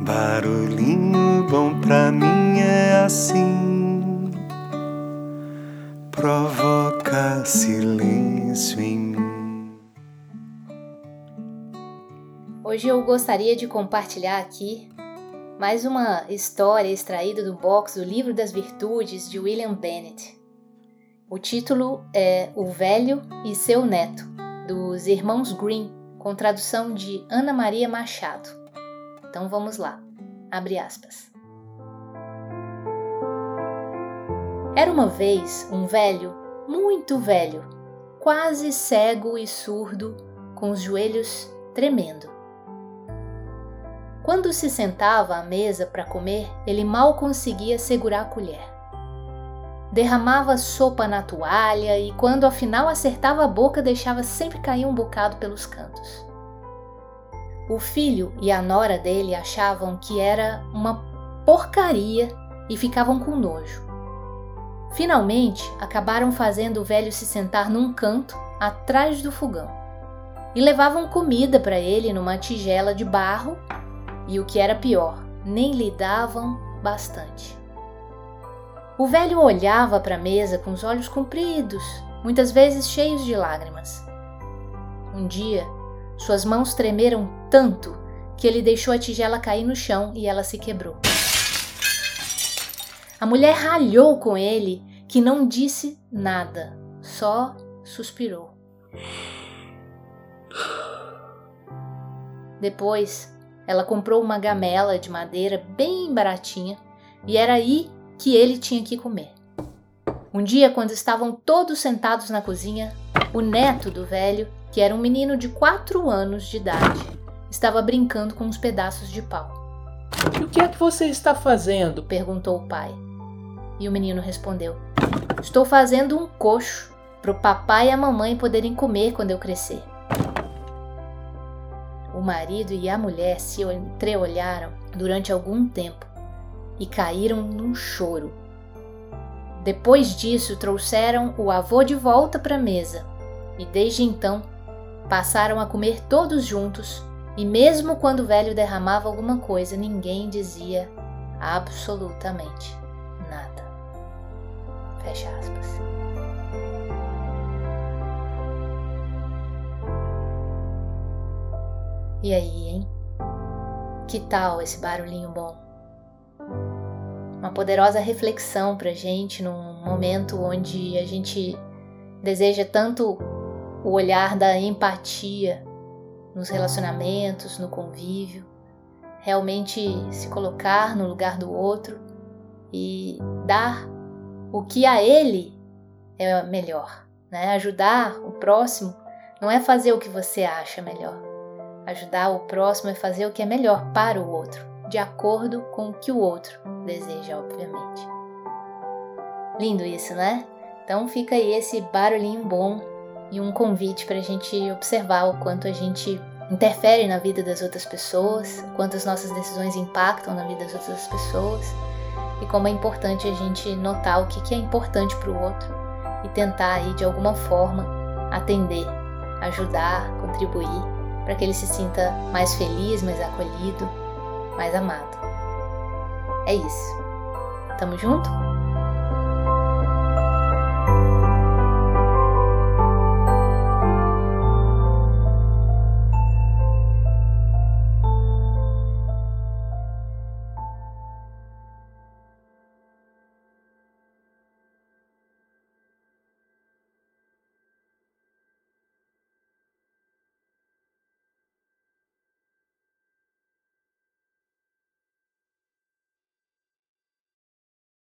Barulhinho bom pra mim é assim, provoca silêncio em mim. Hoje eu gostaria de compartilhar aqui mais uma história extraída do box do Livro das Virtudes de William Bennett. O título é O Velho e Seu Neto, dos Irmãos Green, com tradução de Ana Maria Machado. Então vamos lá. Abre aspas. Era uma vez um velho, muito velho, quase cego e surdo, com os joelhos tremendo. Quando se sentava à mesa para comer, ele mal conseguia segurar a colher. Derramava sopa na toalha e, quando afinal acertava a boca, deixava sempre cair um bocado pelos cantos. O filho e a nora dele achavam que era uma porcaria e ficavam com nojo. Finalmente, acabaram fazendo o velho se sentar num canto atrás do fogão e levavam comida para ele numa tigela de barro e o que era pior, nem lhe davam bastante. O velho olhava para a mesa com os olhos compridos, muitas vezes cheios de lágrimas. Um dia, suas mãos tremeram tanto que ele deixou a tigela cair no chão e ela se quebrou. A mulher ralhou com ele, que não disse nada, só suspirou. Depois, ela comprou uma gamela de madeira bem baratinha e era aí que ele tinha que comer. Um dia, quando estavam todos sentados na cozinha, o neto do velho que era um menino de 4 anos de idade. Estava brincando com uns pedaços de pau. E o que é que você está fazendo? perguntou o pai. E o menino respondeu: Estou fazendo um coxo para o papai e a mamãe poderem comer quando eu crescer. O marido e a mulher se entreolharam durante algum tempo e caíram num choro. Depois disso, trouxeram o avô de volta para a mesa e desde então Passaram a comer todos juntos, e mesmo quando o velho derramava alguma coisa, ninguém dizia absolutamente nada. Fecha aspas. E aí, hein? Que tal esse barulhinho bom? Uma poderosa reflexão pra gente num momento onde a gente deseja tanto o olhar da empatia nos relacionamentos, no convívio, realmente se colocar no lugar do outro e dar o que a ele é melhor, né? Ajudar o próximo não é fazer o que você acha melhor. Ajudar o próximo é fazer o que é melhor para o outro, de acordo com o que o outro deseja, obviamente. Lindo isso, né? Então fica aí esse barulhinho bom e um convite para a gente observar o quanto a gente interfere na vida das outras pessoas, quanto as nossas decisões impactam na vida das outras pessoas e como é importante a gente notar o que, é importante para o outro e tentar aí de alguma forma atender, ajudar, contribuir para que ele se sinta mais feliz, mais acolhido, mais amado. É isso. Tamo junto?